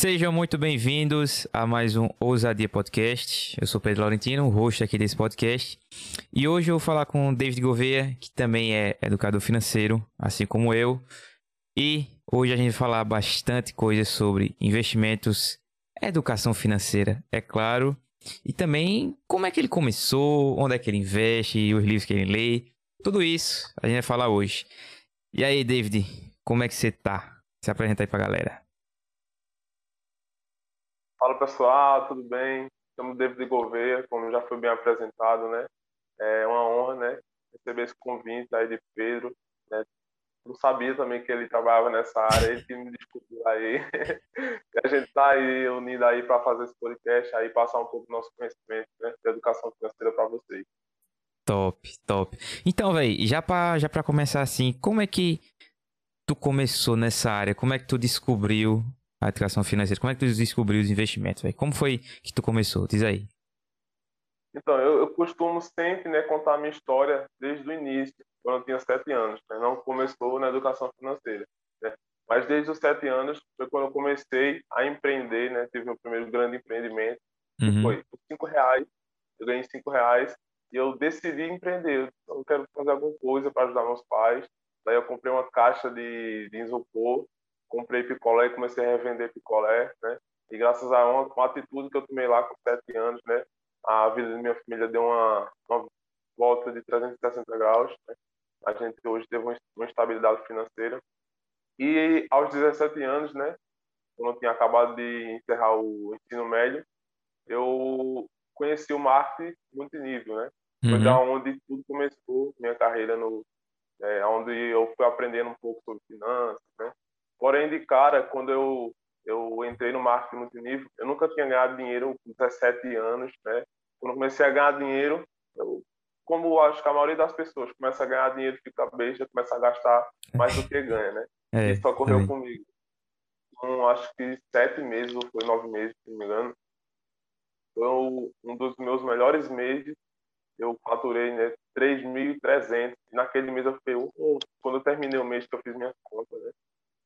Sejam muito bem-vindos a mais um Ousadia Podcast. Eu sou Pedro Laurentino, o host aqui desse podcast. E hoje eu vou falar com o David Gouveia, que também é educador financeiro, assim como eu. E hoje a gente vai falar bastante coisa sobre investimentos, educação financeira, é claro. E também como é que ele começou, onde é que ele investe, os livros que ele lê. Tudo isso a gente vai falar hoje. E aí, David, como é que você tá? Se apresenta aí pra galera. Fala pessoal, tudo bem? Chamo David Gouveia, como já foi bem apresentado, né? É uma honra, né? Receber esse convite aí de Pedro, né? Não sabia também que ele trabalhava nessa área, ele que me descobriu aí. e a gente tá aí unido aí para fazer esse podcast, aí passar um pouco do nosso conhecimento, né? De educação financeira para vocês. Top, top. Então, velho, já para já começar assim, como é que tu começou nessa área? Como é que tu descobriu a educação financeira? Como é que tu descobriu os investimentos, velho? Como foi que tu começou? Diz aí. Então, eu, eu, costumo sempre né, contar a minha história desde o início, quando eu tinha sete anos. Né? Não começou na educação financeira. Né? Mas desde os sete anos foi quando eu comecei a empreender, né? Tive meu primeiro grande empreendimento. Uhum. Foi por cinco reais. Eu ganhei cinco reais e eu decidi empreender. Eu quero fazer alguma coisa para ajudar meus pais. Daí eu comprei uma caixa de, de isopor comprei picolé e comecei a revender picolé, né? E graças a uma, uma atitude que eu tomei lá com sete anos, né? A vida da minha família deu uma, uma volta de 360 graus, né? A gente hoje teve uma estabilidade financeira. E aos 17 anos, né? Quando eu tinha acabado de encerrar o ensino médio, eu conheci o marketing multinível, né? Foi uhum. da onde tudo começou, minha carreira no é, onde eu fui aprendendo um pouco sobre finanças, né? Porém, de cara, quando eu, eu entrei no marketing multinível, eu nunca tinha ganhado dinheiro com 17 anos, né? Quando comecei a ganhar dinheiro, eu, como acho que a maioria das pessoas começa a ganhar dinheiro, fica besta, começa a gastar mais do que ganha, né? É, Isso ocorreu comigo. Então, acho que sete meses, ou foi nove meses, se não me engano. Foi um dos meus melhores meses. Eu faturei né, 3.300. Naquele mês eu fiquei, oh, quando eu terminei o mês que eu fiz minhas contas, né?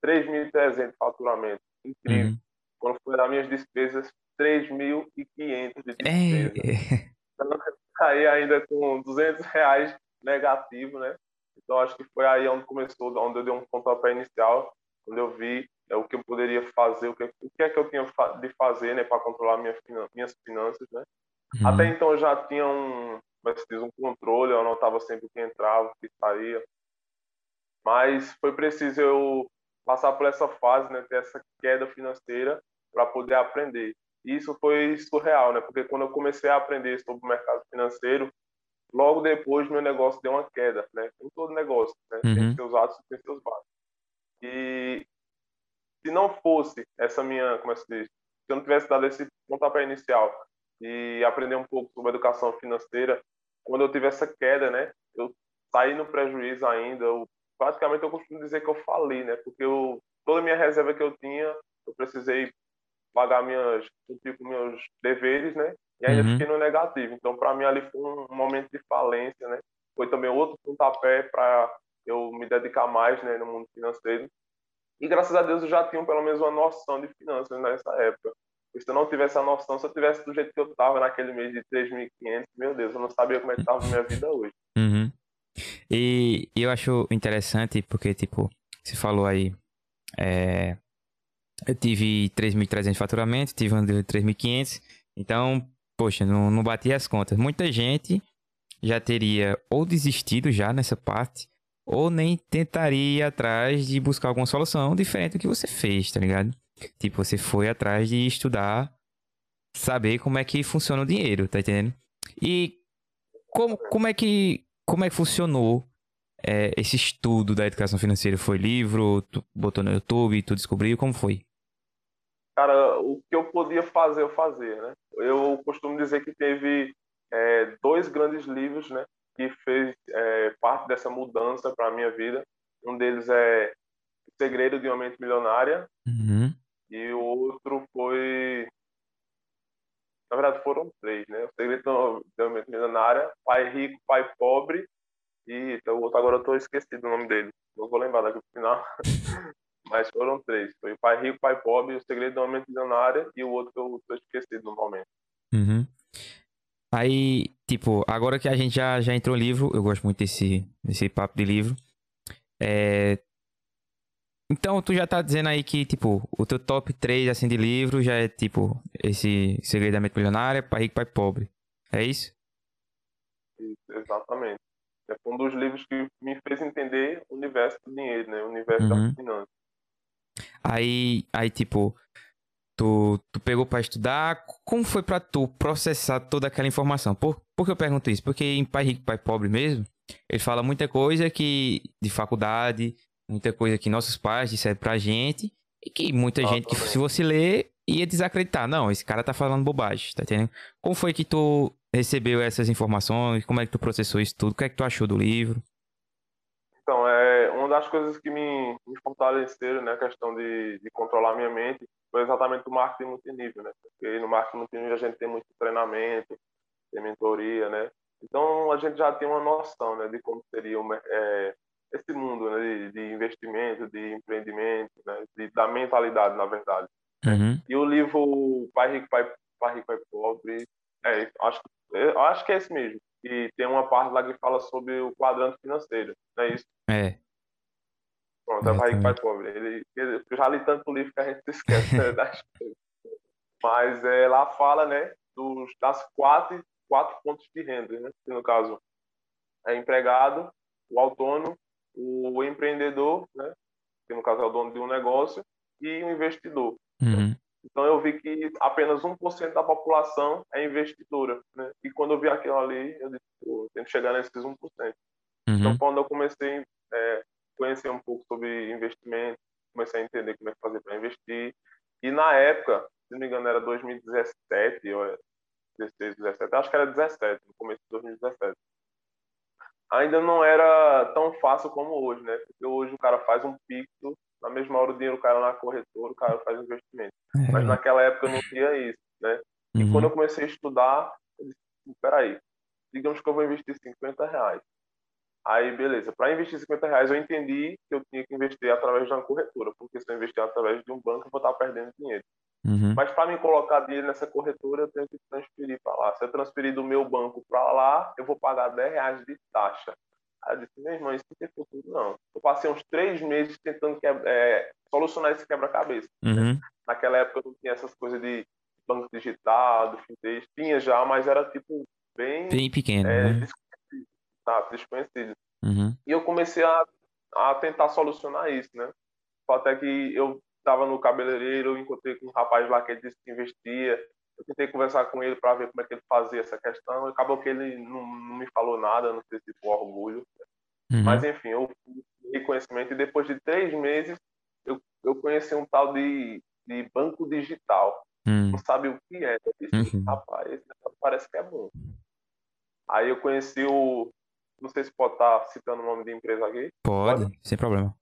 3.300 de faturamento. Incrível. Uhum. Quando foi das minhas despesas, 3.500 de despesas. É. Então, saí ainda com 200 reais negativo, né? Então, acho que foi aí onde começou, onde eu dei um pontapé inicial, quando eu vi é, o que eu poderia fazer, o que, o que é que eu tinha de fazer, né, para controlar minha, minhas finanças, né? Uhum. Até então, eu já tinha um, como é diz, um controle, eu anotava sempre o que entrava, o que saía. Mas foi preciso eu passar por essa fase, né, ter essa queda financeira para poder aprender. E isso foi surreal, né? Porque quando eu comecei a aprender sobre o mercado financeiro, logo depois meu negócio deu uma queda, né? Como todo negócio, né? Uhum. Tem seus altos e tem seus baixos. E se não fosse essa minha, como é que se diz? Se eu não tivesse dado esse pontapé inicial e aprender um pouco sobre educação financeira, quando eu tive essa queda, né? Eu saí no prejuízo ainda, eu praticamente eu costumo dizer que eu falei, né? Porque eu, toda a minha reserva que eu tinha, eu precisei pagar minhas, cumprir com meus deveres, né? E ainda uhum. fiquei no negativo. Então, para mim, ali foi um momento de falência, né? Foi também outro pontapé para eu me dedicar mais né, no mundo financeiro. E graças a Deus eu já tinha pelo menos uma noção de finanças nessa época. se eu não tivesse a noção, se eu tivesse do jeito que eu estava naquele mês de 3.500, meu Deus, eu não sabia como é que estava a minha vida hoje. Uhum. E, eu acho interessante porque, tipo, você falou aí, é, eu tive 3.300 de faturamento, tive um de 3.500, então, poxa, não, não bati as contas. Muita gente já teria ou desistido já nessa parte, ou nem tentaria ir atrás de buscar alguma solução diferente do que você fez, tá ligado? Tipo, você foi atrás de estudar, saber como é que funciona o dinheiro, tá entendendo? E como, como é que como é que funcionou é, esse estudo da educação financeira? Foi livro, tu botou no YouTube, tu descobriu, como foi? Cara, o que eu podia fazer, eu fazia, né? Eu costumo dizer que teve é, dois grandes livros, né? Que fez é, parte dessa mudança para a minha vida. Um deles é O Segredo de uma Mente Milionária. Uhum. E o outro foi na verdade, foram três, né? O Segredo da Mente Milionária, Pai Rico, Pai Pobre e então, o outro agora eu estou esquecido o nome dele. Não vou lembrar daqui no final. mas foram três. Foi o Pai Rico, Pai Pobre, O Segredo da Mente Milionária e o outro que eu tô esquecido no momento. Uhum. Aí, tipo, agora que a gente já, já entrou no livro, eu gosto muito desse, desse papo de livro. É... Então, tu já tá dizendo aí que, tipo, o teu top 3, assim, de livro já é, tipo, esse Segredo da Mente Milionária, Pai Rico, Pai Pobre. É isso? Isso, exatamente. É um dos livros que me fez entender o universo do dinheiro, né? O universo uhum. da finança. Aí, aí tipo, tu, tu pegou para estudar, como foi para tu processar toda aquela informação? Por, por que eu pergunto isso? Porque em Pai Rico, Pai Pobre mesmo, ele fala muita coisa que de faculdade, muita coisa que nossos pais disseram pra gente, e que muita ah, gente, que, se você ler, ia desacreditar. Não, esse cara tá falando bobagem, tá entendendo? Como foi que tu recebeu essas informações? Como é que tu processou isso tudo? O que é que tu achou do livro? Então, é uma das coisas que me, me fortaleceram, né, a questão de, de controlar minha mente, foi exatamente o marketing multinível, né? Porque no marketing multinível a gente tem muito treinamento, tem mentoria, né? Então a gente já tem uma noção, né, de como seria é, esse mundo né, de, de, investimento, de empreendimento, né, de, da mentalidade, na verdade. Uhum. E o livro Pai Rico, Pai, Pai Rico, Pai Pobre, é, acho, eu acho que é esse mesmo. E tem uma parte lá que fala sobre o quadrante financeiro, não é isso? É. Pronto, é Pai Rico, Pai Pobre. Ele, ele, eu já li tanto livro que a gente esquece né, das coisas. Mas é, lá fala, né, dos, das quatro, quatro pontos de renda, né? Que no caso é empregado, o autônomo, o empreendedor, né? Que no caso é o dono de um negócio, e o investidor. Uhum. Então eu vi que apenas 1% da população é investidora. Né? E quando eu vi aquilo ali, eu disse, pô, eu tenho que chegar nesses 1%. Uhum. Então quando eu comecei a é, conhecer um pouco sobre investimento, comecei a entender como é que fazer para investir. E na época, se não me engano, era 2017, ou 16, 17, acho que era 17, no começo de 2017. Ainda não era tão fácil como hoje, né? Porque hoje o cara faz um pixel na mesma hora o dinheiro cai na corretora, o cara faz investimento. É. Mas naquela época não tinha isso, né? E uhum. quando eu comecei a estudar, eu disse, peraí, digamos que eu vou investir 50 reais. Aí, beleza, para investir 50 reais eu entendi que eu tinha que investir através de uma corretora, porque se eu investir através de um banco eu vou estar perdendo dinheiro. Uhum. Mas para me colocar dinheiro nessa corretora, eu tenho que transferir para lá. Se eu transferir do meu banco para lá, eu vou pagar 10 reais de taxa. Aí eu disse, meu irmão, isso não tem futuro, não. Eu passei uns três meses tentando é, solucionar esse quebra-cabeça. Uhum. Naquela época não tinha essas coisas de banco digital, do fintech. Tinha já, mas era tipo bem... Bem pequeno, é, né? desconhecido, tá? desconhecido. Uhum. E eu comecei a, a tentar solucionar isso, né? Até que eu estava no cabeleireiro, eu encontrei com um rapaz lá que ele disse que investia, eu tentei conversar com ele para ver como é que ele fazia essa questão. Acabou que ele não, não me falou nada, não sei se por orgulho. Uhum. Mas, enfim, eu fui conhecimento e depois de três meses eu, eu conheci um tal de, de banco digital. Uhum. Não sabe o que é. Eu disse, uhum. rapaz, parece que é bom. Aí eu conheci o. Não sei se pode estar citando o nome de empresa aqui. Pode, pode? sem problema.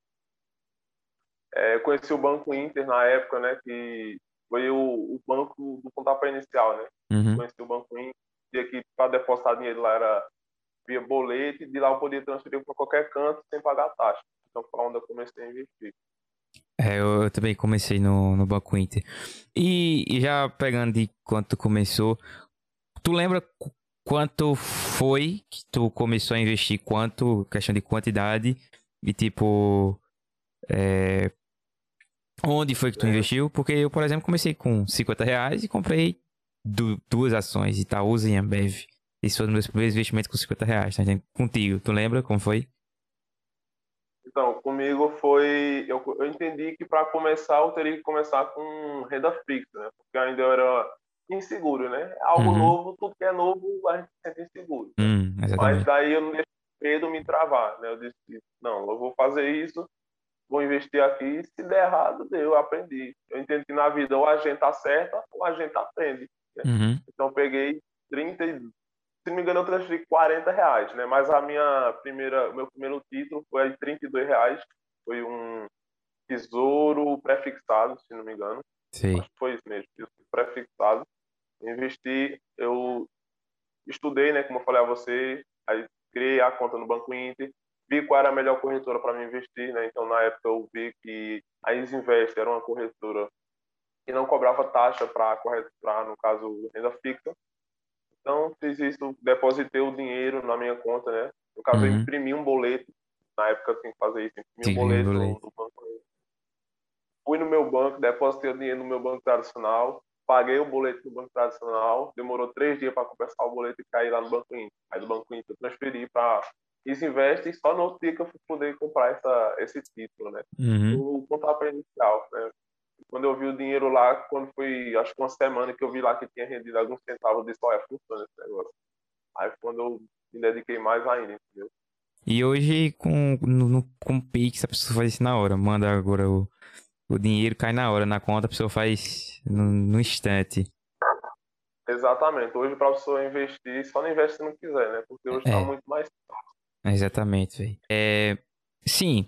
É, eu conheci o Banco Inter na época, né? Que foi o, o banco do pontapé inicial, né? Uhum. Conheci o Banco Inter, que para depositar dinheiro lá era via boleto, e de lá eu podia transferir para qualquer canto sem pagar taxa. Então foi onde eu comecei a investir. É, eu, eu, também comecei no, no Banco Inter. E, e, já pegando de quanto começou, tu lembra quanto foi que tu começou a investir? Quanto, questão de quantidade e tipo, é, Onde foi que tu é. investiu? Porque eu, por exemplo, comecei com 50 reais e comprei duas ações, Itaúsa e Ambev. Esse foi um dos meus primeiros investimentos com 50 reais, tá entendendo? Contigo, tu lembra como foi? Então, comigo foi. Eu, eu entendi que para começar eu teria que começar com renda fixa, né? Porque ainda eu era inseguro, né? Algo uhum. novo, tudo que é novo a gente se sente inseguro. Uhum, Mas daí eu não deixei medo me travar, né? Eu disse, não, eu vou fazer isso vou investir aqui, se der errado, deu, eu aprendi. Eu entendo que na vida ou a gente acerta ou a gente aprende. Né? Uhum. Então eu peguei 30, se não me engano eu transferi 40 reais, né? Mas a minha primeira, meu primeiro título foi de 32 reais, foi um tesouro prefixado, se não me engano. Sim. Acho que foi isso mesmo, prefixado. Investi, eu estudei, né, como eu falei a você, aí criei a conta no Banco Inter, vi qual era a melhor corretora para me investir, né? Então, na época, eu vi que a Isinvest era uma corretora que não cobrava taxa para, no caso, renda fixa. Então, fiz isso, depositei o dinheiro na minha conta, né? No caso, uhum. eu imprimi um boleto. Na época, eu tinha que fazer isso, imprimi um boleto, boleto. No, banco. Fui no meu banco, depositei o dinheiro no meu banco tradicional, paguei o boleto no banco tradicional, demorou três dias para compensar o boleto e cair lá no Banco Inter. Aí do Banco Inter eu transferi para isso investe só no outro dia que eu fui poder comprar essa, esse título, né? Uhum. O pontapé inicial, né? Quando eu vi o dinheiro lá, quando foi, acho que uma semana que eu vi lá que tinha rendido alguns centavos, eu disse, olha, funciona esse negócio. Aí quando eu me dediquei mais ainda, entendeu? E hoje, com, no, no, com o Pix, a pessoa faz isso na hora. Manda agora o, o dinheiro, cai na hora na conta, a pessoa faz no, no instante. Exatamente. Hoje, para a pessoa investir, só não investe se não quiser, né? Porque hoje está é. muito mais fácil. Exatamente, velho. É, sim.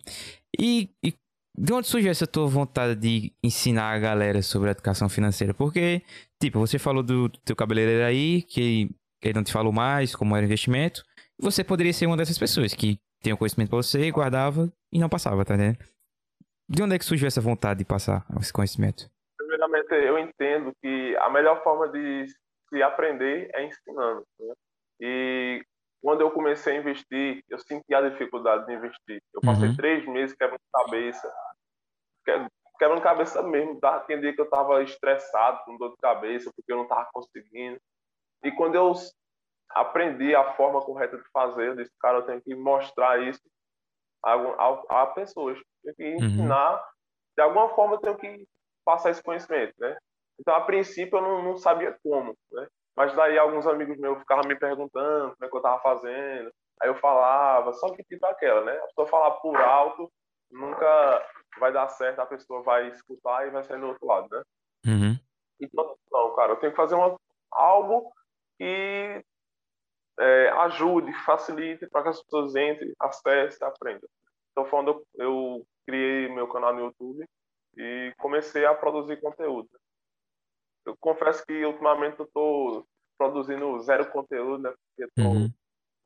E, e, de onde surgiu essa tua vontade de ensinar a galera sobre a educação financeira? Porque, tipo, você falou do, do teu cabeleireiro aí, que ele não te falou mais como era o investimento. Você poderia ser uma dessas pessoas que tem o conhecimento pra você, guardava e não passava, tá entendendo? De onde é que surgiu essa vontade de passar esse conhecimento? Primeiramente, eu entendo que a melhor forma de se aprender é ensinando. Né? E quando eu comecei a investir, eu senti a dificuldade de investir. Eu passei uhum. três meses quebrando cabeça, quebrando cabeça mesmo. Tá? Tem dia que eu estava estressado, com dor de cabeça, porque eu não estava conseguindo. E quando eu aprendi a forma correta de fazer, eu disse, cara, eu tenho que mostrar isso a, a, a pessoas. Eu tenho que uhum. ensinar, uhum. de alguma forma eu tenho que passar esse conhecimento, né? Então, a princípio, eu não, não sabia como, né? Mas daí alguns amigos meus ficavam me perguntando como é que eu estava fazendo. Aí eu falava, só que tipo aquela, né? A pessoa falar por alto nunca vai dar certo, a pessoa vai escutar e vai sair do outro lado, né? Uhum. Então, não, cara, eu tenho que fazer uma, algo que é, ajude, facilite para que as pessoas entrem, acessem, aprendam. Então, quando eu, eu criei meu canal no YouTube e comecei a produzir conteúdo eu confesso que ultimamente eu tô produzindo zero conteúdo, né? Porque tô uhum.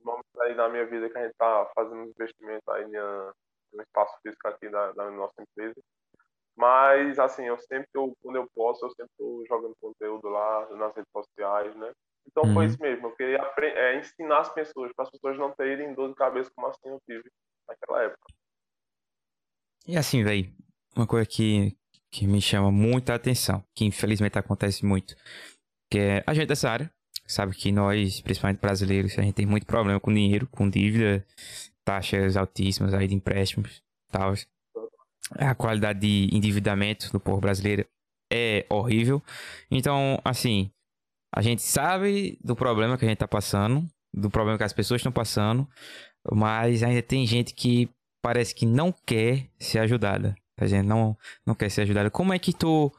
momentos aí na minha vida que a gente tá fazendo investimento aí no espaço físico aqui da, da nossa empresa. Mas, assim, eu sempre, eu, quando eu posso, eu sempre tô jogando conteúdo lá nas redes sociais, né? Então uhum. foi isso mesmo. Eu queria é, ensinar as pessoas, para as pessoas não terem dor de cabeça como assim eu tive naquela época. E assim, velho, uma coisa que, que me chama muita atenção, que infelizmente acontece muito, que é a gente dessa área, sabe que nós, principalmente brasileiros, a gente tem muito problema com dinheiro, com dívida, taxas altíssimas aí de empréstimos, tal. A qualidade de endividamento do povo brasileiro é horrível. Então, assim, a gente sabe do problema que a gente tá passando, do problema que as pessoas estão passando, mas ainda tem gente que parece que não quer ser ajudada. A gente não, não quer ser ajudado. Como é que tu,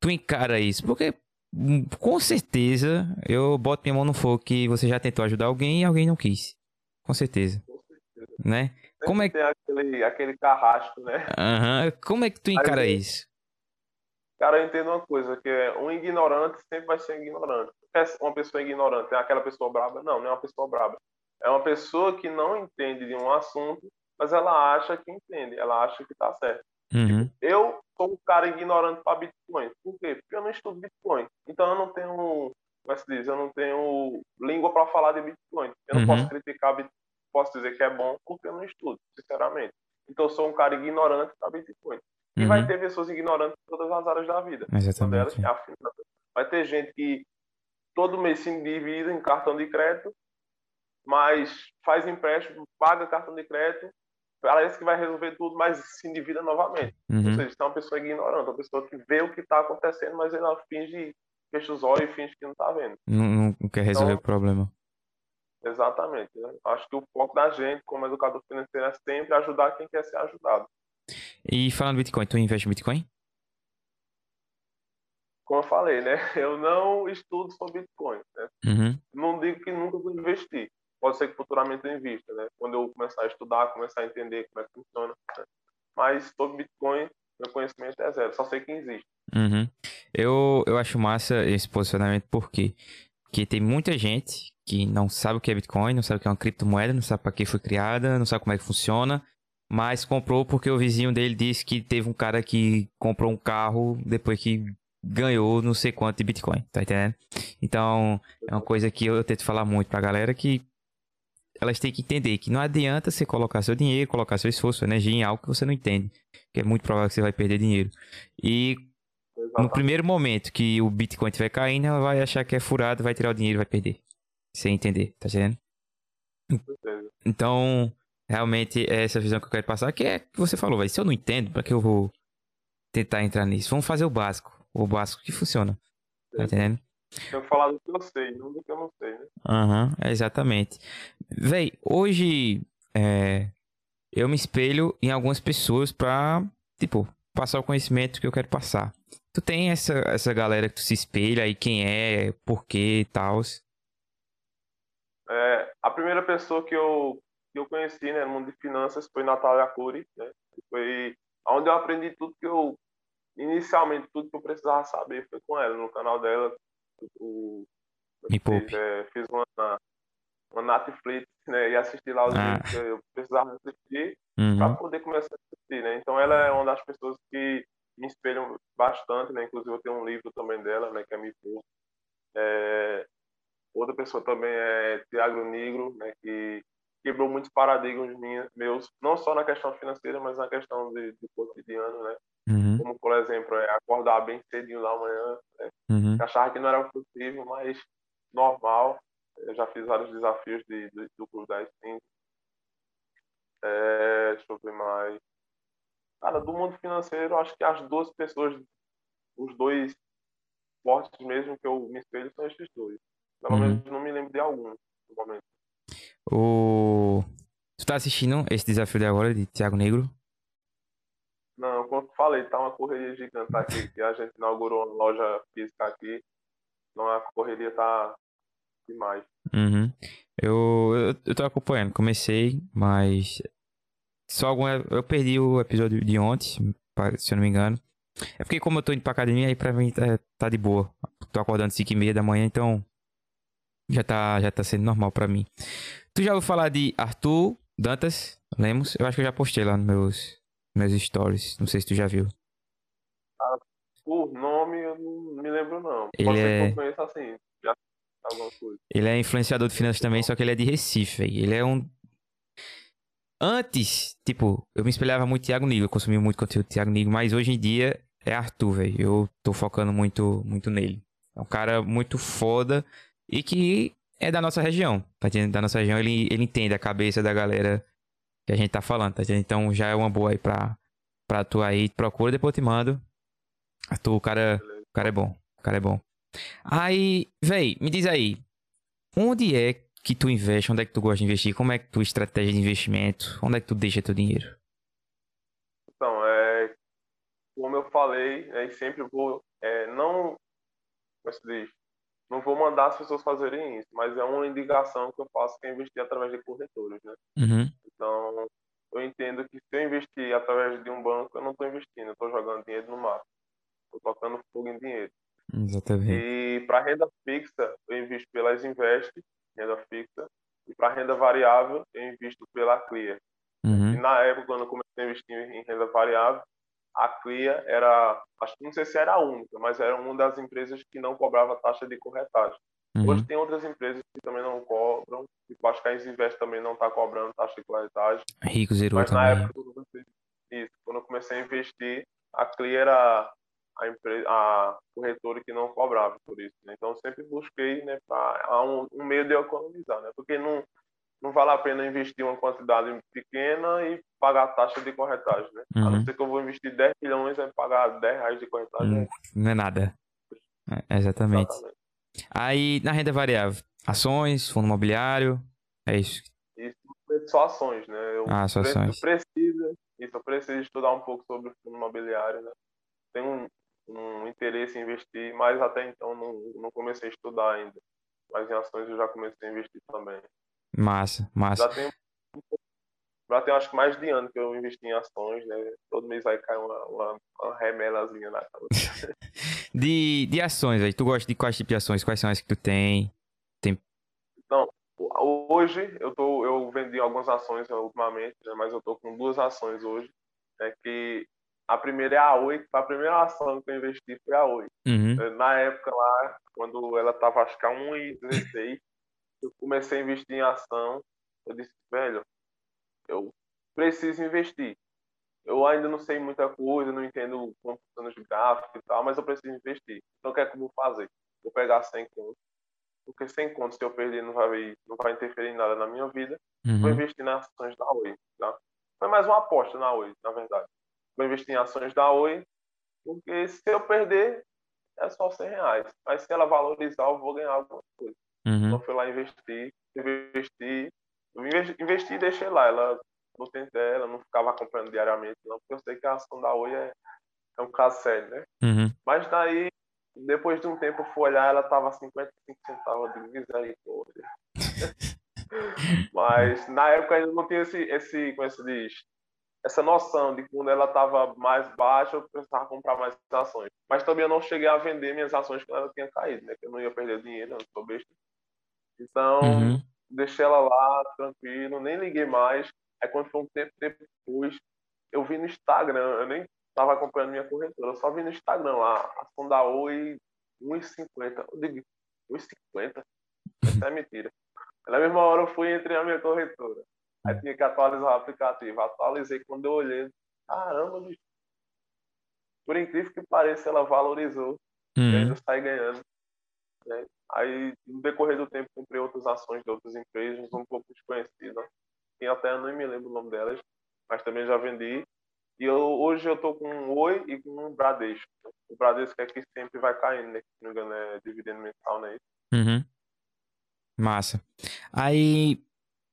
tu encara isso? Porque hum, com certeza eu boto minha mão no fogo que você já tentou ajudar alguém e alguém não quis. Com certeza. Com certeza. Né? Como é que... Aquele, aquele carrasco, né? Uhum. Como é que tu encara Aí, isso? Cara, eu entendo uma coisa, que é um ignorante sempre vai ser ignorante. É uma pessoa ignorante é aquela pessoa braba? Não, não é uma pessoa braba. É uma pessoa que não entende de um assunto mas ela acha que entende, ela acha que está certo. Uhum. Eu sou um cara ignorante para Bitcoin. Por quê? Porque eu não estudo Bitcoin. Então eu não tenho, como é se diz, eu não tenho língua para falar de Bitcoin. Eu não uhum. posso criticar Bitcoin, posso dizer que é bom porque eu não estudo, sinceramente. Então eu sou um cara ignorante para Bitcoin. E uhum. vai ter pessoas ignorantes em todas as áreas da vida. Exatamente. Delas, vai ter gente que todo mês se endivida em cartão de crédito, mas faz empréstimo, paga cartão de crédito parece que vai resolver tudo, mas se endivida novamente. Uhum. Ou seja, é uma pessoa ignorante, uma pessoa que vê o que está acontecendo, mas ela finge, fecha os olhos e finge que não está vendo. Não, não, quer resolver então, o problema. Exatamente. Né? Acho que o foco da gente, como educador financeiro, é sempre ajudar quem quer ser ajudado. E falando de Bitcoin, tu investe em Bitcoin? Como eu falei, né? Eu não estudo sobre Bitcoin. Né? Uhum. Não digo que nunca vou investir pode ser que futuramente eu invista, né? Quando eu começar a estudar, começar a entender como é que funciona. Né? Mas sobre Bitcoin, meu conhecimento é zero, só sei que existe. Uhum. Eu, eu acho massa esse posicionamento porque que tem muita gente que não sabe o que é Bitcoin, não sabe o que é uma criptomoeda, não sabe para que foi criada, não sabe como é que funciona, mas comprou porque o vizinho dele disse que teve um cara que comprou um carro depois que ganhou não sei quanto de Bitcoin, tá entendendo? Então, é uma coisa que eu tento falar muito pra galera que elas têm que entender que não adianta você colocar seu dinheiro, colocar seu esforço, sua energia em algo que você não entende, que é muito provável que você vai perder dinheiro. E no primeiro momento que o Bitcoin estiver caindo, ela vai achar que é furado, vai tirar o dinheiro e vai perder. Sem entender, tá entendendo? Então, realmente é essa visão que eu quero passar, que é que você falou, vai. Se eu não entendo, para que eu vou tentar entrar nisso? Vamos fazer o básico. O básico que funciona. Tá entendendo? Eu falar do que eu sei, não do que eu não sei, né? Aham, uhum, exatamente. Véi, hoje é, eu me espelho em algumas pessoas pra, tipo, passar o conhecimento que eu quero passar. Tu tem essa, essa galera que tu se espelha aí, quem é, por quê e tal? É, a primeira pessoa que eu, que eu conheci né, no mundo de finanças foi Natália Cury, né? Foi onde eu aprendi tudo que eu, inicialmente, tudo que eu precisava saber foi com ela, no canal dela. O, Me fiz, é, fiz uma, uma Netflix, né? E assisti lá os ah. vídeos que eu precisava assistir uhum. para poder começar a assistir, né? Então ela é uma das pessoas que me espelham bastante, né? Inclusive eu tenho um livro também dela, né? Que é Me É... Outra pessoa também é Tiago Negro, né? Que quebrou muitos paradigmas meus, não só na questão financeira, mas na questão de, de cotidiano, né? Uhum. Como, por exemplo, é acordar bem cedinho da manhã, né? Uhum. Achava que não era possível, mas normal. Eu já fiz vários desafios de, de, do Clube das 5. É, deixa eu ver mais. Cara, do mundo financeiro, acho que as duas pessoas, os dois fortes mesmo que eu me espelho são esses dois. Pelo uhum. menos não me lembro de algum no momento. O... Tu tá assistindo esse desafio de agora de Thiago Negro? Não, como eu falei, tá uma correria gigante aqui, que a gente inaugurou uma loja física aqui. Então a correria tá demais. Uhum. Eu, eu, eu tô acompanhando, comecei, mas só algum. Eu perdi o episódio de ontem, se eu não me engano. É porque como eu tô indo pra academia, aí pra mim tá, tá de boa. Tô acordando 5 e meia da manhã, então já tá, já tá sendo normal pra mim. Tu já ouviu falar de Arthur Dantas Lemos? Eu acho que eu já postei lá nos meus, meus stories. Não sei se tu já viu. Ah, por nome eu não me lembro não. Ele Pode é... conheço assim. Já alguma coisa. Ele é influenciador de finanças também, só que ele é de Recife, véio. Ele é um Antes, tipo, eu me espelhava muito Thiago Nigo, eu consumia muito conteúdo de Thiago Nigo, mas hoje em dia é Arthur, velho. Eu tô focando muito, muito nele. É um cara muito foda e que é da nossa região, tá? Da nossa região, ele, ele entende a cabeça da galera que a gente tá falando, tá? Então já é uma boa aí pra, pra tu aí. Procura, depois eu te mando. Arthur, o cara, o cara é bom. O cara é bom. Aí, véi, me diz aí. Onde é que tu investe, onde é que tu gosta de investir, como é que tua estratégia de investimento, onde é que tu deixa teu dinheiro? Então, é, como eu falei, né, sempre vou, é, não, como se diz, não vou mandar as pessoas fazerem isso, mas é uma indicação que eu faço que é investir através de corretores, né? Uhum. Então, eu entendo que se eu investir através de um banco, eu não estou investindo, eu estou jogando dinheiro no mar. Estou tocando fogo em dinheiro. Exatamente. E para renda fixa, eu invisto pelas Invest, renda fixa. E para renda variável, eu invisto pela Clear. Uhum. E na época, quando eu comecei a investir em renda variável, a Clear era, acho que não sei se era a única, mas era uma das empresas que não cobrava taxa de corretagem. Uhum. Hoje tem outras empresas que também não cobram, tipo, a Invest também não está cobrando taxa de corretagem. Rico zerou Mas também. na época, isso, quando eu comecei a investir, a Clear era a, empresa, a corretora que não cobrava por isso. Né? Então, sempre busquei né, para um, um, meio de economizar, né? porque não, não vale a pena investir uma quantidade pequena e pagar taxa de corretagem. Né? Uhum. A não uhum. ser que eu vou investir 10 milhões e pagar 10 reais de corretagem. Hum, não é nada. É, exatamente. exatamente. Aí, na renda variável, ações, fundo imobiliário, é isso. Isso, só ações, né? Eu ah, só ações. Preciso, isso, eu preciso estudar um pouco sobre o fundo imobiliário, né? Tem um, um interesse em investir, mas até então não, não comecei a estudar ainda. Mas em ações eu já comecei a investir também. Massa, massa. Já tem, já tem acho que mais de ano que eu investi em ações, né? Todo mês aí cai uma, uma, uma remelazinha na cabeça. de, de ações aí, tu gosta de quais tipos de ações? Quais são as que tu tem? tem... Então, Hoje eu tô, eu vendi algumas ações ultimamente, né, mas eu tô com duas ações hoje, né, que a primeira é a Oi, a primeira ação que eu investi foi a Oi. Uhum. Na época lá, quando ela tava acho que a 1,16, eu comecei a investir em ação, eu disse, velho, eu preciso investir. Eu ainda não sei muita coisa, não entendo como funciona os gráficos e tal, mas eu preciso investir. Então o que é que eu vou fazer? Vou pegar 100 contos porque sem conta, se eu perder, não vai, não vai interferir em nada na minha vida. Uhum. Vou investir nas ações da Oi. Tá? Foi mais uma aposta na Oi, na verdade. Vou investir em ações da Oi, porque se eu perder, é só 100 reais. Mas se ela valorizar, eu vou ganhar alguma coisa. Uhum. Então, fui lá investir, investi, investi e deixei lá. Ela não tentei, ela não ficava acompanhando diariamente, não, porque eu sei que a ação da Oi é, é um caso sério, né? Uhum. Mas daí depois de um tempo eu fui olhar, ela tava 55 centavos de misericórdia. Mas na época ainda não tinha esse, esse, como é se diz, essa noção de quando ela estava mais baixa, eu precisava comprar mais ações. Mas também eu não cheguei a vender minhas ações quando ela tinha caído, né? Que eu não ia perder dinheiro, eu não sou besta. Então, uhum. Deixei ela lá, tranquilo, nem liguei mais. Aí quando foi um tempo depois, eu vi no Instagram, eu nem estava acompanhando minha corretora. Eu só vi no Instagram lá, a ação da Oi 1,50. Eu digo, 1,50? Isso é mentira. Na mesma hora eu fui entre a minha corretora. Aí tinha que atualizar o aplicativo. Atualizei quando eu olhei. Caramba, bicho. Por incrível que pareça, ela valorizou. Uhum. E ainda sai ganhando. Né? Aí, no decorrer do tempo, comprei outras ações de outras empresas, um pouco desconhecidas. E até nem me lembro o nome delas, mas também já vendi. E eu, hoje eu tô com um Oi e com um Bradesco. O Bradesco é que sempre vai caindo, né? Se não me engano, é dividendo mensal, né? Uhum. Massa. Aí,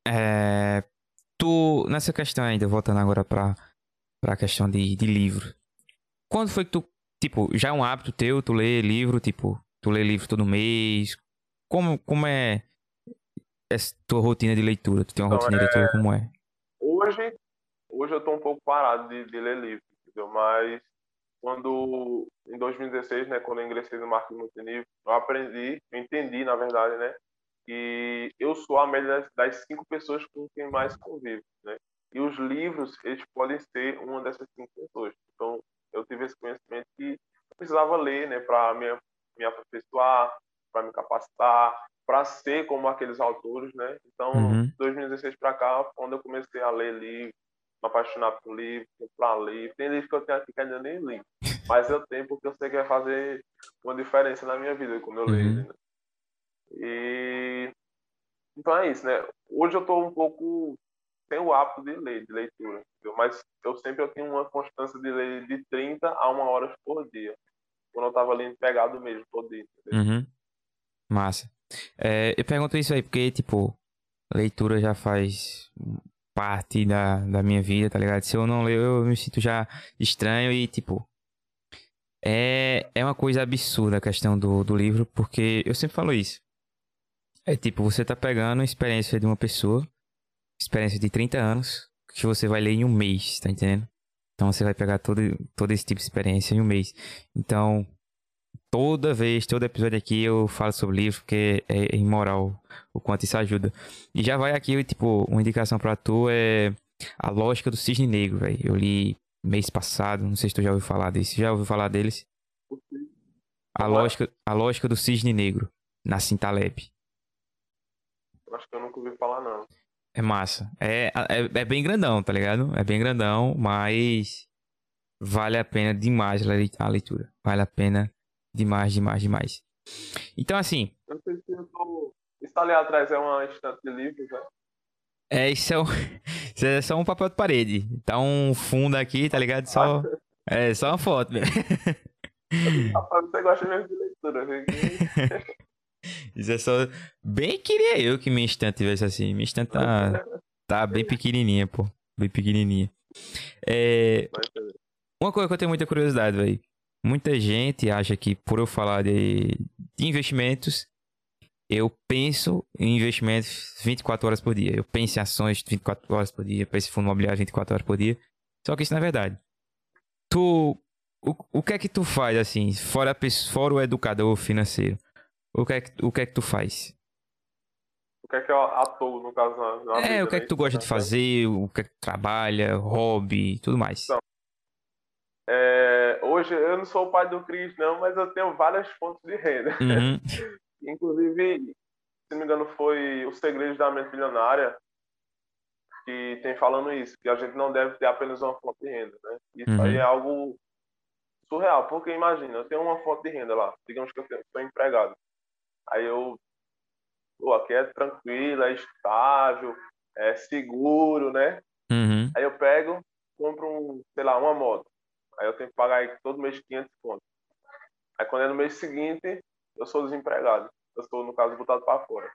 é, tu, nessa questão ainda, voltando agora pra, pra questão de, de livro. Quando foi que tu, tipo, já é um hábito teu, tu lê livro, tipo, tu lê livro todo mês? Como, como é essa tua rotina de leitura? Tu tem uma então, rotina é... de leitura como é? Hoje, Hoje eu estou um pouco parado de, de ler livro, entendeu? Mas quando em 2016, né, quando eu ingressei no marketing multinível, eu aprendi, eu entendi, na verdade, né, que eu sou a média das cinco pessoas com quem mais convivo, né? E os livros, eles podem ser uma dessas cinco pessoas. Então, eu tive esse conhecimento que eu precisava ler, né, para me, me aperfeiçoar, para me capacitar, para ser como aqueles autores, né? Então, uhum. 2016 para cá, quando eu comecei a ler livros, me apaixonar por livro, comprar livro. Tem livro que eu tenho aqui que ainda nem li. Mas eu tenho porque eu sei que vai fazer uma diferença na minha vida quando eu leio. Uhum. Né? E então é isso, né? Hoje eu estou um pouco sem o hábito de ler, de leitura, entendeu? mas eu sempre eu tenho uma constância de ler de 30 a 1 hora por dia. Quando eu estava lendo pegado mesmo, dia. Uhum. Massa. É, eu pergunto isso aí porque, tipo, leitura já faz parte da, da minha vida, tá ligado? Se eu não ler, eu me sinto já estranho e, tipo. É, é uma coisa absurda a questão do, do livro, porque eu sempre falo isso. É tipo, você tá pegando a experiência de uma pessoa, experiência de 30 anos, que você vai ler em um mês, tá entendendo? Então você vai pegar todo, todo esse tipo de experiência em um mês. Então, toda vez, todo episódio aqui eu falo sobre livro, porque é, é imoral o quanto isso ajuda. E já vai aqui, tipo, uma indicação pra tu é A Lógica do Cisne Negro, velho. Eu li mês passado, não sei se tu já ouviu falar desse. Já ouviu falar deles? A lógica, a lógica do cisne negro, na Cintaleb. Acho que eu nunca ouvi falar, não. É massa. É, é, é bem grandão, tá ligado? É bem grandão, mas vale a pena demais a leitura. Vale a pena Demais, demais, demais. Então, assim. Eu sei se eu tô... Isso ali atrás é uma estante de livros, né? É, isso é, um... isso é só um papel de parede. Tá um fundo aqui, tá ligado? Só. É, só uma foto. Rapaz, você gosta mesmo de leitura, né? Isso é só. Bem queria eu que minha estante tivesse assim. Minha estante tá, tá bem pequenininha, pô. Bem pequenininha. É... Uma coisa que eu tenho muita curiosidade, velho. Muita gente acha que por eu falar de, de investimentos, eu penso em investimentos 24 horas por dia. Eu penso em ações 24 horas por dia, penso em fundo imobiliário 24 horas por dia. Só que isso não é verdade. Tu, o, o que é que tu faz assim, fora, fora o educador financeiro? O que, é que, o que é que tu faz? o que é que eu atuo, no caso, na, na É, vida, o que é né? que tu gosta de fazer, o que é que tu trabalha, hobby, tudo mais. Então. É, hoje eu não sou o pai do Cris, não, mas eu tenho várias fontes de renda. Uhum. Inclusive, se não me engano, foi o Segredos da Mente Milionária que tem falando isso, que a gente não deve ter apenas uma fonte de renda, né? Isso Uhum. aí é algo surreal, porque imagina, eu tenho uma fonte de renda lá, digamos que eu sou empregado. Aí eu, pô, aqui é tranquilo, é estável, é seguro, né? Uhum. Aí eu pego, compro, um, sei lá, uma moto. Aí eu tenho que pagar aí todo mês 500 conto. Aí quando é no mês seguinte, eu sou desempregado. Eu sou, no caso, botado para fora.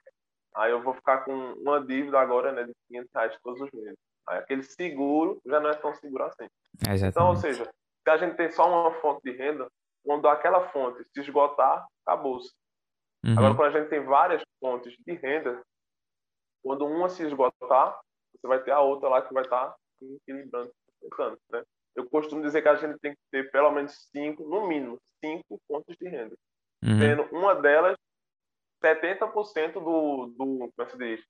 Aí eu vou ficar com uma dívida agora, né, de 500 reais todos os meses. Aí aquele seguro já não é tão seguro assim. Então, ou Exatamente. seja, se a gente tem só uma fonte de renda, quando aquela fonte se esgotar, acabou-se. Agora, Uhum. quando a gente tem várias fontes de renda, quando uma se esgotar, você vai ter a outra lá que vai estar equilibrando, tentando, né? Eu costumo dizer que a gente tem que ter pelo menos cinco, no mínimo, cinco fontes de renda. Uhum. Sendo uma delas 70% do, do, como é se diz?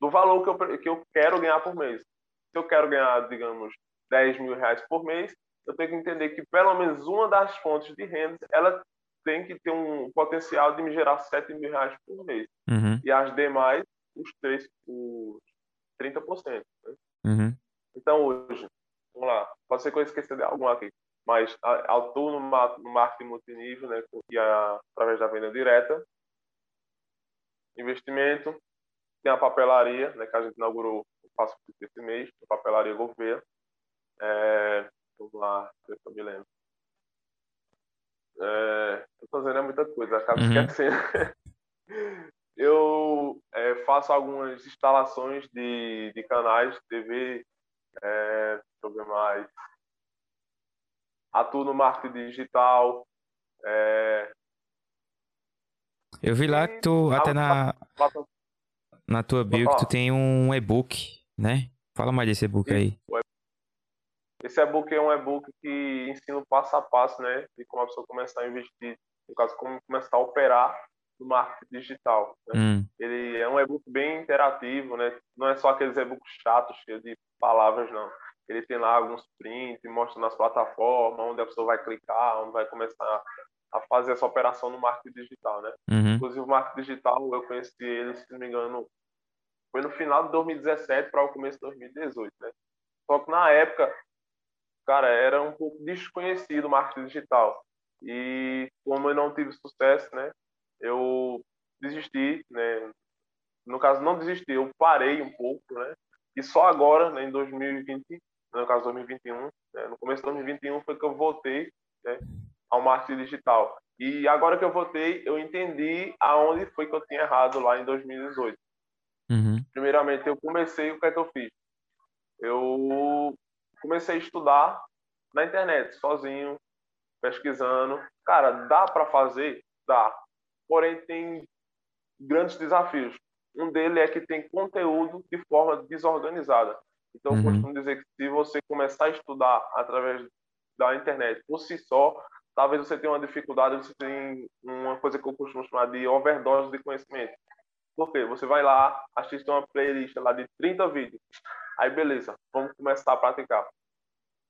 do valor que eu, que eu quero ganhar por mês. Se eu quero ganhar, digamos, 10 mil reais por mês, eu tenho que entender que pelo menos uma das fontes de renda, ela tem que ter um potencial de me gerar 7 mil reais por mês. Uhum. E as demais, os, três, os 30%. Né? Uhum. Então, hoje, vamos lá, pode ser que eu esqueça de alguma aqui, mas atuo no, ma- no marketing multinível, né, e a- através da venda direta, investimento, tem a papelaria, né, que a gente inaugurou, eu faço esse mês, a papelaria Gouveia. É, vamos lá, se eu me lembro. É, tô fazendo muita coisa, acabo Uhum. esquecendo. eu é, faço algumas instalações de, de canais de TV, é, deixa eu ver mais. Atuo no marketing digital. É, Eu vi lá que tu, até na, na tua bio, que tu tem um e-book, né? Fala mais desse e-book aí. Esse e-book é um e-book que ensina o passo a passo, né? De como a pessoa começar a investir, no caso, como começar a operar no marketing digital. né? Hum, Ele é um e-book bem interativo, né? Não é só aqueles e-books chatos, cheios de palavras, não. Ele tem lá alguns prints, mostra nas plataformas, onde a pessoa vai clicar, onde vai começar a fazer essa operação no marketing digital, né? uhum. Inclusive, o marketing digital, eu conheci ele, se não me engano, foi no final de 2017 para o começo de 2018, né? Só que na época, cara, era um pouco desconhecido o marketing digital. E como eu não tive sucesso, né? Eu desisti, né? No caso, não desisti, eu parei um pouco, né? E só agora, né, em 2020, no caso 2021, né, no começo de 2021 foi que eu voltei, né, ao marketing digital. E agora que eu voltei, eu entendi aonde foi que eu tinha errado lá em 2018. Uhum. Primeiramente, eu comecei, o que é que eu fiz? Eu comecei a estudar na internet, sozinho, pesquisando. Cara, dá para fazer? Dá. Porém, tem grandes desafios. Um deles é que tem conteúdo de forma desorganizada. Então, eu Uhum. costumo dizer que se você começar a estudar através da internet por si só, talvez você tenha uma dificuldade, você tem uma coisa que eu costumo chamar de overdose de conhecimento. Por quê? Você vai lá, assiste uma playlist lá de 30 vídeos. Aí, beleza, vamos começar a praticar.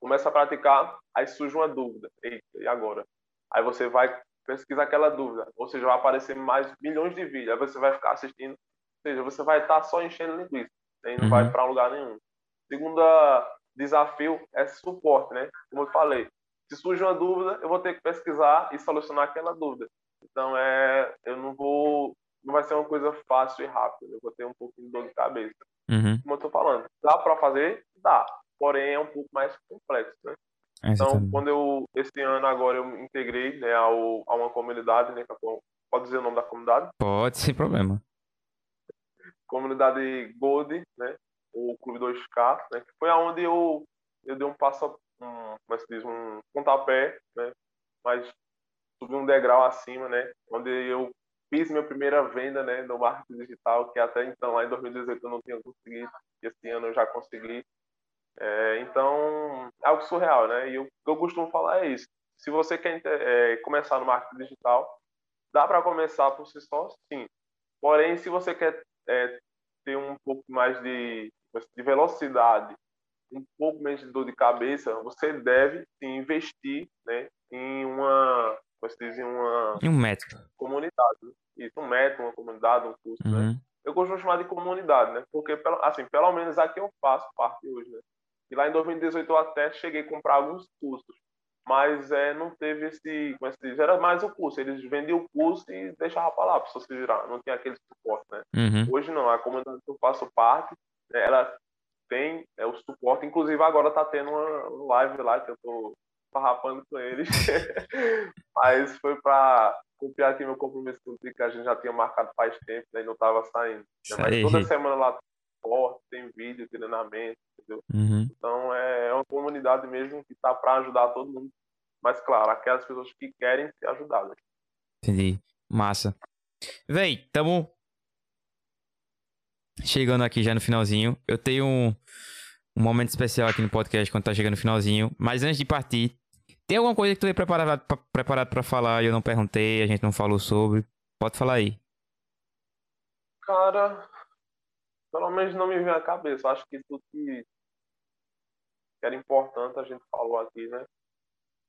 Começa a praticar, aí surge uma dúvida. Eita, e agora? Aí você vai pesquisar aquela dúvida. Ou seja, vai aparecer mais milhões de vídeos. Aí você vai ficar assistindo. Ou seja, você vai estar só enchendo linguiça. né? E não Uhum. vai para lugar nenhum. Segunda desafio é suporte, né? Como eu falei. Se surge uma dúvida, eu vou ter que pesquisar e solucionar aquela dúvida. Então, é, eu não vou não vai ser uma coisa fácil e rápida. Eu vou ter um pouquinho de dor de cabeça. Uhum. Como eu tô falando, dá para fazer? Dá. Porém, é um pouco mais complexo, né? Então, Exatamente. quando eu, esse ano agora, eu me integrei né, ao, a uma comunidade, né? eu- Pode dizer o nome da comunidade? Pode, sem problema. Comunidade Gold, né? O Clube 2K, né? Que foi aonde eu, eu dei um passo, um, como é se diz, um pontapé, né? Mas subi um degrau acima, né? Onde eu fiz minha primeira venda, né? No marketing digital, que até então, lá em 2018, eu não tinha conseguido. E esse ano eu já consegui. É, então, algo surreal, né? E o que eu costumo falar é isso. Se você quer é, começar no marketing digital, dá para começar por si só, sim. Porém, se você quer é, ter um pouco mais de, de velocidade, um pouco menos de dor de cabeça, você deve sim, investir né, em uma, como se diz, em uma em um método. comunidade. Né? Isso, um método, uma comunidade, um curso, né? uhum. né? Eu costumo chamar de comunidade, né? Porque, assim, pelo menos aqui eu faço parte hoje, né? E lá em 2018 eu até cheguei a comprar alguns cursos, mas é, não teve esse, como é que diz? Era mais o curso, eles vendiam o curso e deixavam para lá, para pessoa se virar, não tinha aquele suporte, né? Uhum. Hoje não, a comunidade que eu faço parte, né, ela tem é, o suporte, inclusive agora tá tendo uma live lá que eu tô farrapando com eles, mas foi para cumprir aqui meu compromisso com o que a gente já tinha marcado faz tempo, né, e não tava saindo. Né? Mas toda semana lá tem vídeo, treinamento, entendeu? Uhum. Então é, é uma comunidade mesmo que tá para ajudar todo mundo. Mas claro, aquelas pessoas que querem ser ajudadas. Entendi. Massa. Véi, tamo chegando aqui já no finalzinho. Eu tenho um, um momento especial aqui no podcast quando tá chegando no finalzinho. Mas antes de partir, tem alguma coisa que tu é preparado pra, preparado para falar e eu não perguntei, a gente não falou sobre? Pode falar aí. Cara, pelo menos não me vem à cabeça. Acho que tudo que era importante a gente falou aqui, né?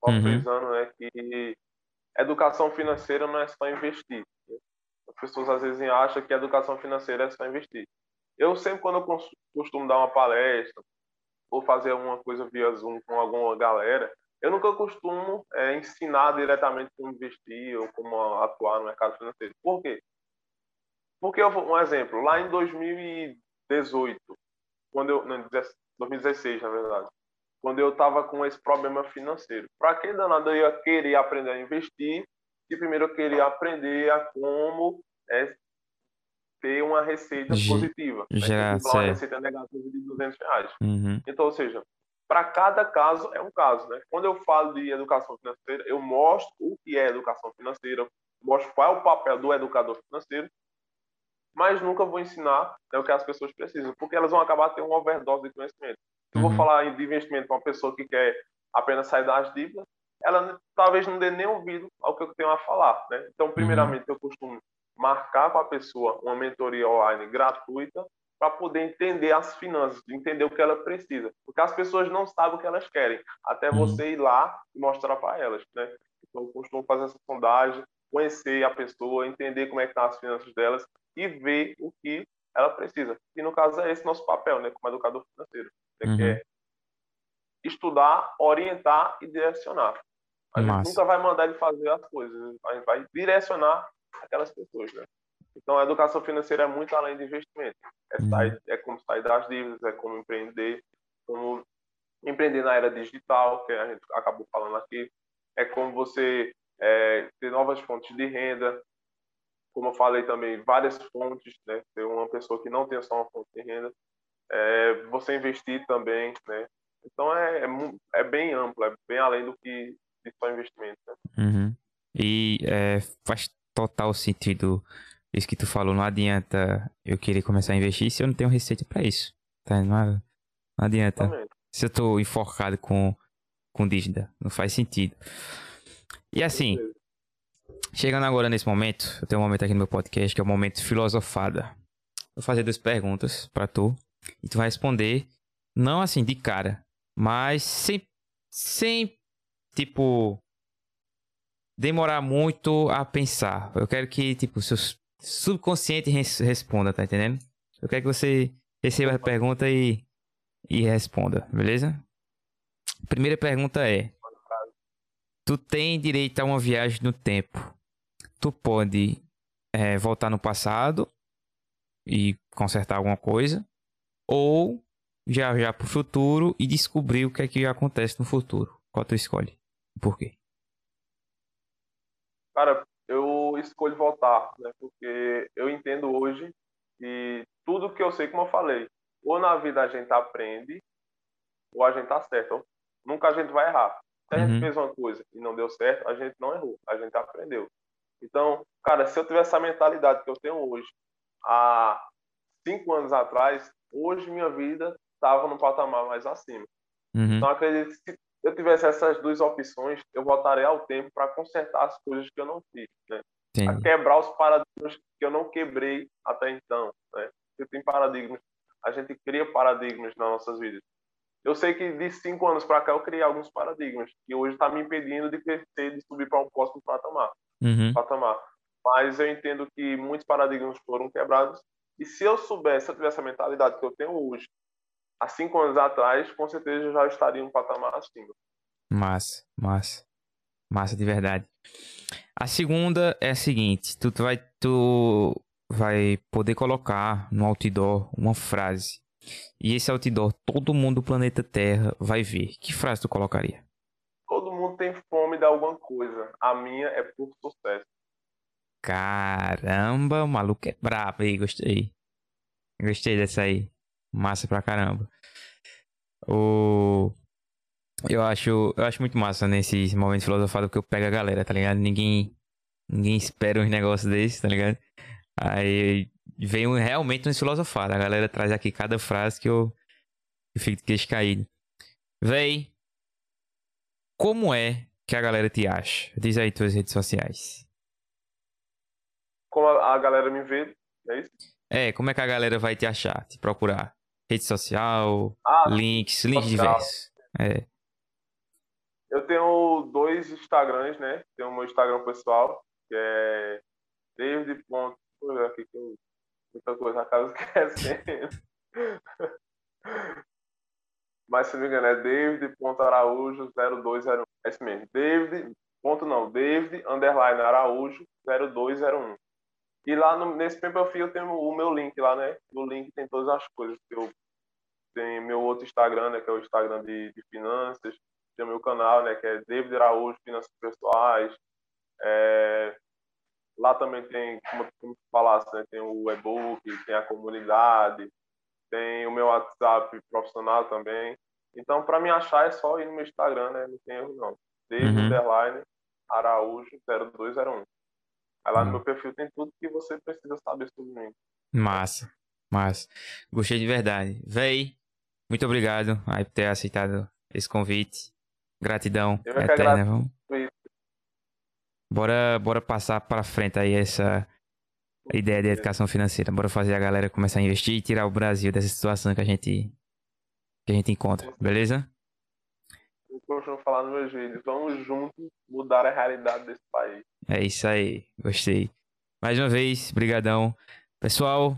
Só uhum. frisando, né, que educação financeira não é só investir. As pessoas às vezes acham que educação financeira é só investir. Eu sempre, quando eu costumo dar uma palestra ou fazer alguma coisa via Zoom com alguma galera, eu nunca costumo é, ensinar diretamente como investir ou como atuar no mercado financeiro. Por quê? Porque, um exemplo, lá em 2018, quando eu, não, 2016, na verdade, quando eu estava com esse problema financeiro. Para que danado eu ia querer aprender a investir se primeiro eu queria aprender a como é, ter uma receita G positiva. Já, né? Uma receita negativa de 200 reais. Uhum. Então, ou seja, para cada caso é um caso. Né? Quando eu falo de educação financeira, eu mostro o que é educação financeira, mostro qual é o papel do educador financeiro, mas nunca vou ensinar né, o que as pessoas precisam, porque elas vão acabar tendo uma overdose de conhecimento. Se eu vou uhum. falar de investimento para uma pessoa que quer apenas sair das dívidas, ela talvez não dê nem ouvido ao que eu tenho a falar. Né? Então, uhum. primeiramente, eu costumo marcar com a pessoa uma mentoria online gratuita para poder entender as finanças, entender o que ela precisa. Porque as pessoas não sabem o que elas querem, até uhum. você ir lá e mostrar para elas. Né? Então, eu costumo fazer essa sondagem, conhecer a pessoa, entender como é que estão tá as finanças delas e ver o que ela precisa. E no caso é esse nosso papel, né, como educador financeiro, né, uhum. que é estudar, orientar e direcionar. A gente nunca vai mandar ele fazer as coisas, a gente vai direcionar aquelas pessoas, né? Então a educação financeira é muito além de investimento. É, uhum. sair, é como sair das dívidas, é como empreender, como empreender na era digital, que a gente acabou falando aqui, é como você é, ter novas fontes de renda, como eu falei também, várias fontes, né? Ter uma pessoa que não tem só uma fonte de renda, é, você investir também, né? Então é, é, é, bem amplo, é bem além do que de só investimento. Né? Uhum. E é, faz total sentido isso que tu falou. Não adianta eu querer começar a investir se eu não tenho receita para isso. Tá? Não, não adianta. Se eu tô enforcado com, com dívida, não faz sentido. E assim, Chegando agora nesse momento, eu tenho um momento aqui no meu podcast que é o momento filosofada. Vou fazer duas perguntas para tu e tu vai responder não assim de cara, mas sem sem tipo demorar muito a pensar. Eu quero que tipo seu subconsciente res responda, tá entendendo? Eu quero que você receba a pergunta e e responda, beleza? Primeira pergunta é: Tu tem direito a uma viagem no tempo tu pode é, voltar no passado e consertar alguma coisa, ou já já para o futuro e descobrir o que é que acontece no futuro. Qual tu escolhe? Por quê? Cara, escolho voltar, né? Porque eu entendo hoje que tudo que eu sei, como eu falei, ou na vida a gente aprende, ou a gente tá certo. Nunca a gente vai errar. Se a gente uhum. fez uma coisa e não deu certo, a gente não errou, a gente aprendeu. Então, cara, se eu tivesse essa mentalidade que eu tenho hoje, há cinco anos atrás, hoje minha vida estava no patamar mais acima. Uhum. Então, acredito que se eu tivesse essas duas opções, eu voltaria ao tempo para consertar as coisas que eu não fiz, né? A quebrar os paradigmas que eu não quebrei até então. Né? Porque tem paradigmas, a gente cria paradigmas nas nossas vidas. Eu sei que de cinco anos para cá eu criei alguns paradigmas que hoje está me impedindo de crescer, de subir para um próximo patamar. Uhum. patamar. Mas eu entendo que muitos paradigmas foram quebrados. E se eu soubesse, se eu tivesse a mentalidade que eu tenho hoje, há cinco anos atrás, com certeza eu já estaria em um patamar acima. Massa, massa. Massa de verdade. A segunda é a seguinte: tu vai, tu vai poder colocar no outdoor uma frase. E esse outdoor, todo mundo do planeta Terra vai ver. Que frase tu colocaria? Todo mundo tem fome de alguma coisa. A minha é por sucesso. Caramba, o maluco é brabo aí, gostei. Gostei dessa aí. Massa pra caramba. O... Eu acho, eu acho muito massa nesse momento filosofado que eu pego a galera, tá ligado? Ninguém, ninguém espera uns negócios desses, tá ligado? Aí vem realmente uns filosofados. A galera traz aqui cada frase que eu, eu fico de queixo caído. Véi, como é que a galera te acha? Diz aí tuas redes sociais. Como a galera me vê, é isso? É, como é que a galera vai te achar, te procurar? Rede social, Ah, links, links social. diversos. É. Eu tenho dois Instagrams, né? Tem o meu Instagram pessoal, que é David. Ponto... Aqui eu... muita coisa acaba esquecendo. Mas se não me engano, é David.araújo0201. É esse mesmo. David. Ponto não, David underline Araújo 0201. E lá no, nesse meu perfil tenho o meu link lá, né? No link tem todas as coisas que eu tem meu outro Instagram, né, que é o Instagram de, de finanças, tem o meu canal, né, que é David Araújo Finanças Pessoais. É, lá também tem, como tu falasse, né, tem o e-book, tem a comunidade, tem o meu WhatsApp profissional também. Então, para me achar é só ir no meu Instagram, né, não tem erro não. David Uhum. underline Araújo 0201. Aí lá no meu perfil tem tudo que você precisa saber sobre mim. Massa, massa. Gostei de verdade. Véi, muito obrigado aí por ter aceitado esse convite. Gratidão Eu é eterna, vamos. Bora, bora passar para frente aí essa ideia de educação financeira. Bora fazer a galera começar a investir e tirar o Brasil dessa situação que a gente que a gente encontra, beleza? Eu costumo falar nos meus vídeos, vamos juntos mudar a realidade desse país. É isso aí, gostei. Mais uma vez, brigadão. Pessoal,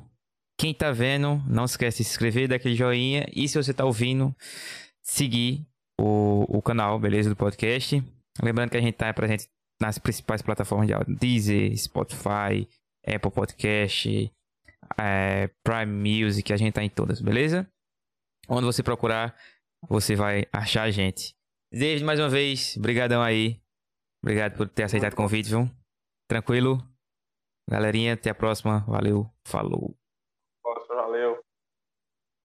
quem tá vendo, não esquece de se inscrever, dar aquele joinha. E se você tá ouvindo, seguir o, o canal, beleza, do podcast. Lembrando que a gente tá presente nas principais plataformas de áudio. Deezer, Spotify, Apple Podcast, é, Prime Music, a gente tá em todas, beleza? Onde você procurar, você vai achar a gente. Desde mais uma vez, brigadão aí. Obrigado por ter aceitado o convite, viu? Tranquilo? Galerinha, até a próxima. Valeu, falou.